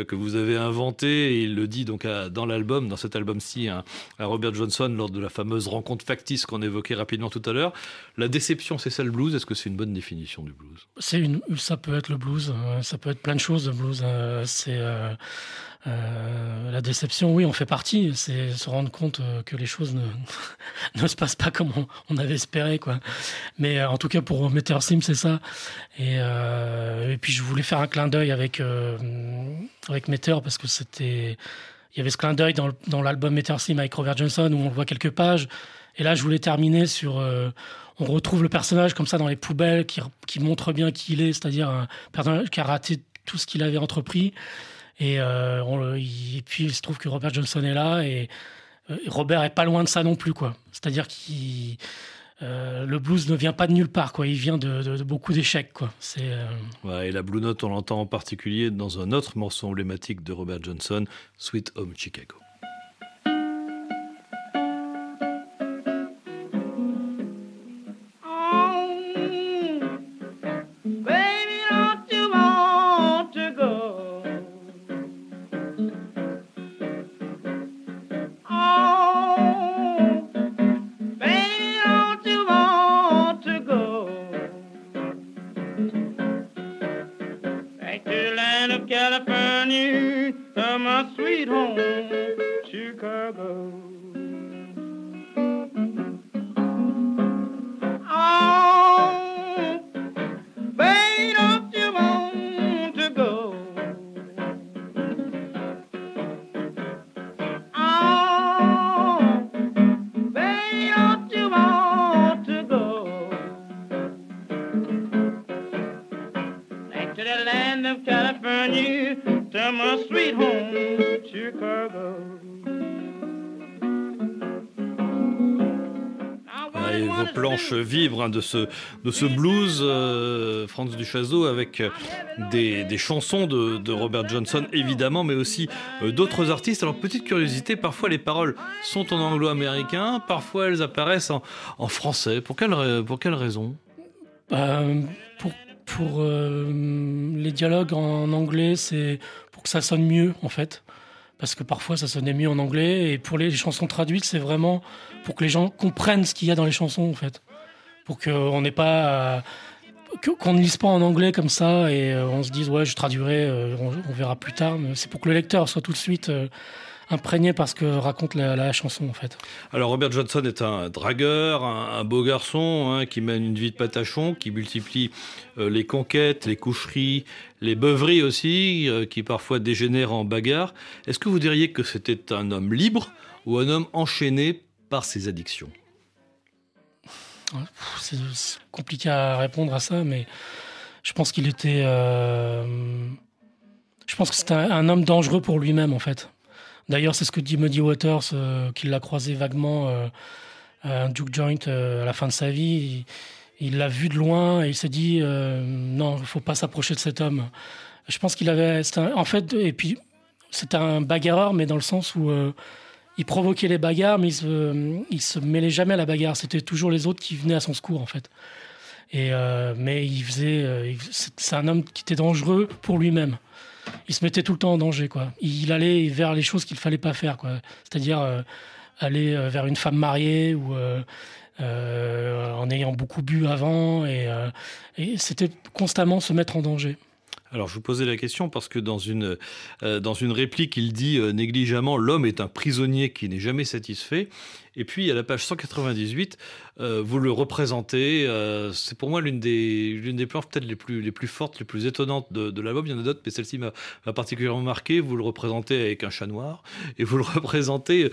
que vous avez inventé, et il le dit donc à- dans l'album, dans cet album-ci, à, à Robert Johnson, lors de la fameuse rencontre factice qu'on évoquait rapidement tout à l'heure. La déception, c'est ça le blues? Est-ce que c'est une bonne définition du blues? C'est une, ça peut être le blues, ça peut être plein de choses. Le blues, c'est euh, la déception. Oui, on fait partie. C'est se rendre compte euh, que les choses ne, (laughs) ne se passent pas comme on, avait espéré, quoi. Mais euh, en tout cas pour Meteor Sim, c'est ça. Et, puis je voulais faire un clin d'œil avec euh, avec Meteor parce que c'était il y avait ce clin d'œil dans, l'album Meteor Sim avec Robert Johnson où on le voit quelques pages. Et là, je voulais terminer sur. on retrouve le personnage comme ça dans les poubelles qui, qui montre bien qui il est, c'est-à-dire un personnage qui a raté tout ce qu'il avait entrepris. Et, euh, et puis, il se trouve que Robert Johnson est là et, euh, Robert est pas loin de ça non plus, quoi. C'est-à-dire qu'il. euh, le blues ne vient pas de nulle part, quoi. Il vient de, beaucoup d'échecs, quoi. C'est. euh, et la Blue Note, on l'entend en particulier dans un autre morceau emblématique de Robert Johnson, Sweet Home Chicago. Ce, de ce blues, euh, Franz Duchazo, avec euh, des, chansons de, Robert Johnson, évidemment, mais aussi euh, d'autres artistes. Alors, petite curiosité, parfois les paroles sont en anglo-américain, parfois elles apparaissent en, français. Pour quelle, pour quelle raison? Pour pour les dialogues en anglais, c'est pour que ça sonne mieux en fait. Parce que parfois ça sonnait mieux en anglais. Et pour les chansons traduites, c'est vraiment pour que les gens comprennent ce qu'il y a dans les chansons en fait. Pour qu'on n'ait pas. qu'on ne lise pas en anglais comme ça et euh, on se dise ouais je traduirai, euh, on, verra plus tard. Mais C'est pour que le lecteur soit tout de suite euh, imprégné par ce que raconte la, chanson en fait. Alors Robert Johnson est un dragueur, un, beau garçon hein, qui mène une vie de patachon, qui multiplie les conquêtes, les coucheries, les beuveries aussi, qui parfois dégénèrent en bagarre. Est-ce que vous diriez que c'était un homme libre ou un homme enchaîné par ses addictions? C'est compliqué à répondre à ça, mais je pense qu'il était. euh, Je pense que c'était un, homme dangereux pour lui-même, en fait. D'ailleurs, c'est ce que dit Muddy Waters, euh, qu'il l'a croisé vaguement euh, à un juke joint euh, à la fin de sa vie. Il l'a vu de loin et il s'est dit non, il faut pas s'approcher de cet homme. Je pense qu'il avait. un- en fait, et puis c'était un bagarreur, mais dans le sens où il provoquait les bagarres, mais il se, se mêlait jamais à la bagarre. C'était toujours les autres qui venaient à son secours, en fait. Et euh, mais il faisait. euh, c'est un homme qui était dangereux pour lui-même. Il se mettait tout le temps en danger, quoi. Il allait vers les choses qu'il fallait pas faire, quoi. C'est-à-dire euh, aller vers une femme mariée ou en ayant beaucoup bu avant, et c'était constamment se mettre en danger. Alors je vous posais la question parce que dans une, euh, dans réplique, il dit euh, négligemment l'homme est un prisonnier qui n'est jamais satisfait. Et puis à la page 198, euh, vous le représentez. c'est pour moi l'une des, l'une peut-être les plus, les plus fortes, les plus étonnantes de, de l'album. Il y en a d'autres, mais celle-ci m'a particulièrement marqué. Vous le représentez avec un chat noir et vous le (laughs) représentez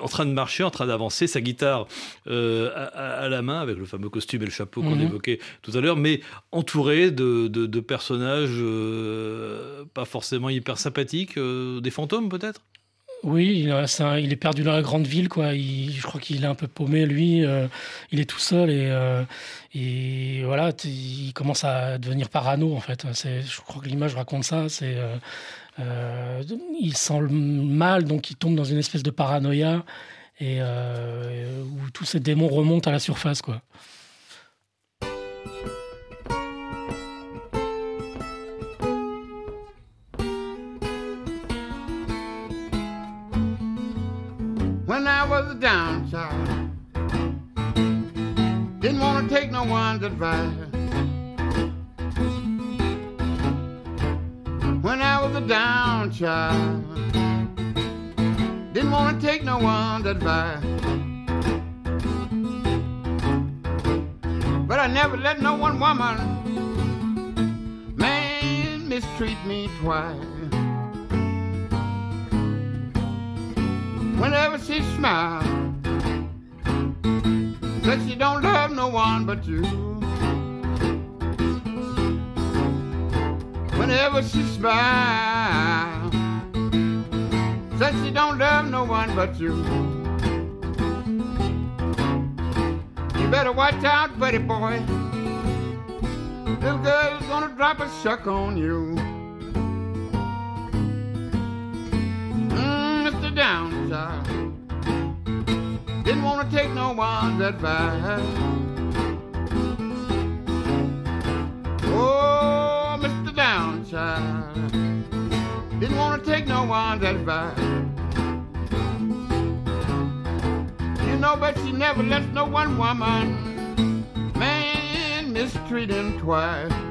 en train de marcher, en train d'avancer, sa guitare euh, à, la main, avec le fameux costume et le chapeau qu'on Mhm. évoquait tout à l'heure, mais entouré de, de- de personnages euh, pas forcément hyper sympathiques, euh, des fantômes peut-être? Oui, il, un- est perdu dans la grande ville, quoi. Il- je crois qu'il est un peu paumé, lui. euh, il est tout seul et, euh, et voilà, il commence à devenir parano, en fait. Je crois que l'image raconte ça. C'est, euh, euh, il sent le mal, donc il tombe dans une espèce de paranoïa et euh, où tous ces démons remontent à la surface, quoi. when I was down child. Didn't want to take no one's advice. When I was a down child. Didn't want to take no one's advice. But I never let no one woman, man, mistreat me twice. whenever she smiles. Said she don't love no one but you. Whenever she smiles. Says she don't love no one but you. You better watch out, buddy boy. Little girl's gonna drop a shuck on you. Mm, Mr. Downside. Didn't want to take no one's advice. Oh, Didn't want to take no one's advice. You know, but she never lets no one woman, man, mistreat him twice.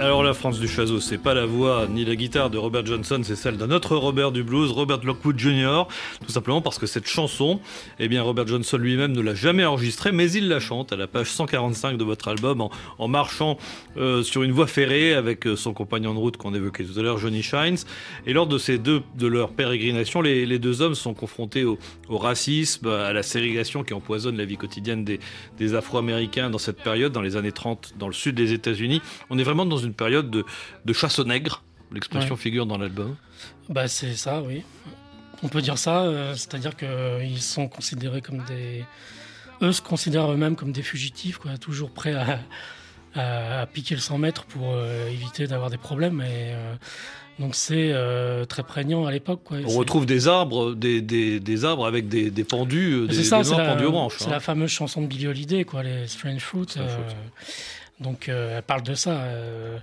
Alors la France du Chaseau, c'est pas la voix ni la guitare de Robert Johnson, c'est celle d'un autre Robert du blues, Robert Lockwood Jr. Tout simplement parce que cette chanson, eh bien Robert Johnson lui-même ne l'a jamais enregistrée, mais il la chante à la page 145 de votre album en, marchant euh, sur une voie ferrée avec euh, son compagnon de route qu'on évoquait tout à l'heure, Johnny Shines. Et lors de ces deux, de leur pérégrination, les, deux hommes sont confrontés au, au racisme, à la ségrégation qui empoisonne la vie quotidienne des, des Afro-Américains dans cette période, dans les années 30, dans le sud des États-Unis. On est vraiment dans une une période de, de chasse aux nègres. L'expression Ouais. figure dans l'album. Bah, c'est ça, oui. On peut dire ça, euh, c'est-à-dire qu'ils sont considérés comme des. Eux se considèrent eux-mêmes comme des fugitifs, quoi, toujours prêts à, à- à piquer le 100 mètres pour euh, éviter d'avoir des problèmes. Et, euh, donc c'est euh, très prégnant à l'époque. On retrouve des arbres, des, des, des arbres avec des, des pendus, euh, des, C'est ça, des c'est noirs la, pendus branches. c'est hein. la fameuse chanson de Billie Holiday, quoi, les Strange Fruit. Strange euh, Fruit. Donc, euh, elle parle de ça. euh,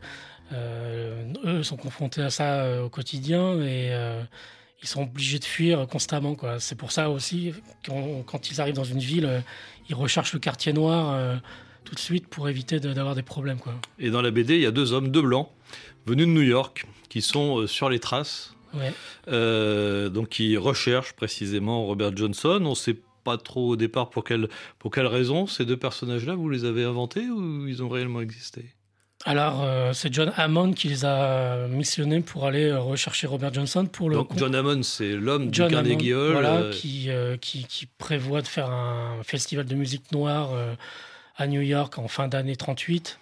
euh, eux sont confrontés à ça au quotidien et ils sont obligés de fuir constamment. Quoi. C'est pour ça aussi, quand, quand ils arrivent dans une ville, ils recherchent le quartier noir euh, tout de suite pour éviter de- d'avoir des problèmes. Quoi. Et dans la BD, il y a deux hommes, deux blancs, venus de New York, qui sont euh, sur les traces, Ouais. euh, donc qui recherchent précisément Robert Johnson. On ne sait pas trop au départ pour quelle, pour quelle raison. Ces deux personnages-là, vous les avez inventés ou ils ont réellement existé? Alors, euh, c'est John Hammond qui les a missionnés pour aller euh, rechercher Robert Johnson pour le Donc John Hammond, c'est l'homme du Carnegie Hall. voilà, euh, qui, euh, qui, qui prévoit de faire un festival de musique noire à New York en fin d'année 38.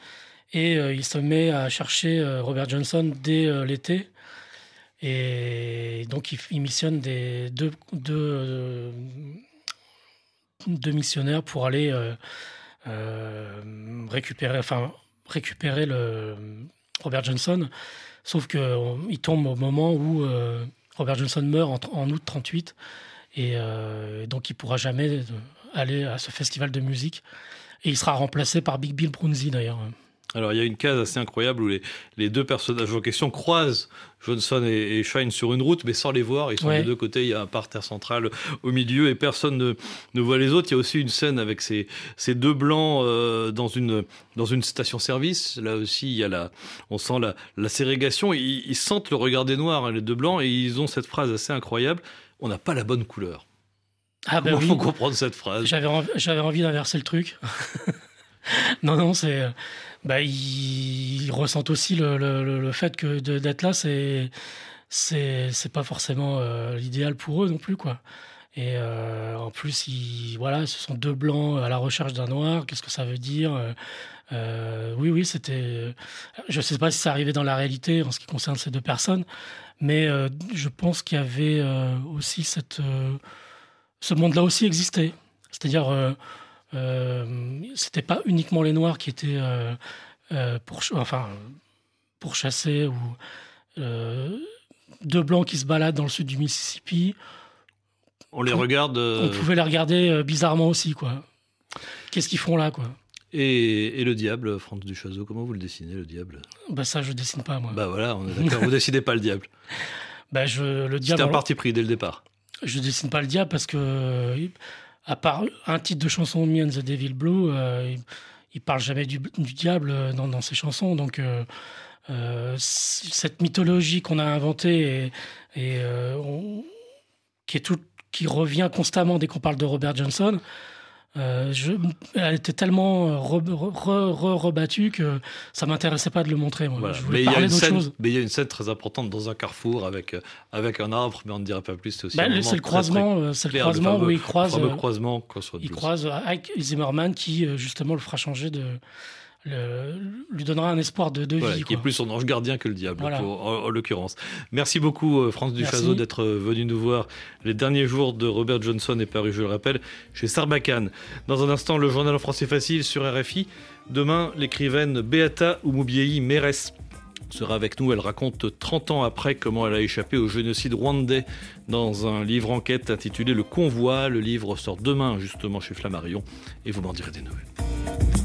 Et il se met à chercher Robert Johnson dès l'été. Et donc il, il missionne des, deux, deux, deux missionnaires pour aller euh, euh, récupérer, enfin, récupérer le Robert Johnson. Sauf qu'il tombe au moment où euh, Robert Johnson meurt en, août 38 et donc il pourra jamais aller à ce festival de musique et il sera remplacé par Big Bill Brunzi d'ailleurs. Alors il y a une case assez incroyable où les, les deux personnages en question croisent Johnson et, et Shine sur une route, mais sans les voir. Ils sont Ouais. des deux côtés. Il y a un parterre central au milieu et personne ne, ne voit les autres. Il y a aussi une scène avec ces, ces deux blancs euh, dans une dans une station-service. Là aussi, il y a la, on sent la, la ségrégation. Ils, ils sentent le regard des noirs, hein, les deux blancs, et ils ont cette phrase assez incroyable. On n'a pas la bonne couleur. Ah ben Comment oui, faut comprendre cette phrase? J'avais envie, j'avais envie d'inverser le truc. (laughs) non, non, c'est. Bah, ils, ressentent aussi le, le- le- fait que d'être là, c'est. C'est pas forcément euh, l'idéal pour eux non plus, quoi. Et euh, en plus, ils, voilà, ce sont deux blancs à la recherche d'un noir. Qu'est-ce que ça veut dire Euh, Oui, oui, c'était. Je sais pas si ça arrivait dans la réalité en ce qui concerne ces deux personnes, mais je pense qu'il y avait aussi cette. ce monde-là aussi existait. C'est-à-dire, c'était pas uniquement les Noirs qui étaient euh, euh, pour, enfin, pourchassés ou euh, deux blancs qui se baladent dans le sud du Mississippi. On les regarde. euh, On pouvait les regarder euh, bizarrement aussi, quoi. Qu'est-ce qu'ils font là, quoi? Et, et le diable, Franz Duchazot, comment vous le dessinez, le diable? Bah ça, je dessine pas moi. Bah voilà, on est d'accord. vous dessinez pas le diable. (laughs) Bah je le C'était diable. un alors, parti pris dès le départ. Je dessine pas le diable parce que, euh, à part un titre de chanson Me and the Devil Blue, euh, il, il parle jamais du, diable euh, dans, ses chansons. Donc, euh, cette mythologie qu'on a inventée et, qui revient constamment dès qu'on parle de Robert Johnson, euh, je, elle était tellement euh, re- re- re- re- rebattue que ça m'intéressait pas de le montrer. Moi. Voilà. Je Mais il y, a une scène, chose. mais il y a une scène très importante dans un carrefour avec, euh, avec un arbre, mais on ne dira pas plus. C'est le- très, croisement, c'est le fameux- où il croise, fameux croisement Crossroads Il croise Ike Zimmerman qui, justement, le fera changer de. Le- lui donnera un espoir de, de Voilà, vie. qui est plus son ange gardien que le diable, Voilà. pour- en, en l'occurrence. Merci beaucoup, euh, France Duchazot, d'être euh, venu nous voir. Les derniers jours de Robert Johnson est paru, je le rappelle, chez Sarbacane. Dans un instant, le journal en français facile sur RFI. Demain, l'écrivaine Beata Oumoubiei Mérès sera avec nous. Elle raconte 30 ans après comment elle a échappé au génocide rwandais dans un livre enquête intitulé Le Convoi. Le livre sort demain justement chez Flammarion et vous m'en direz des nouvelles.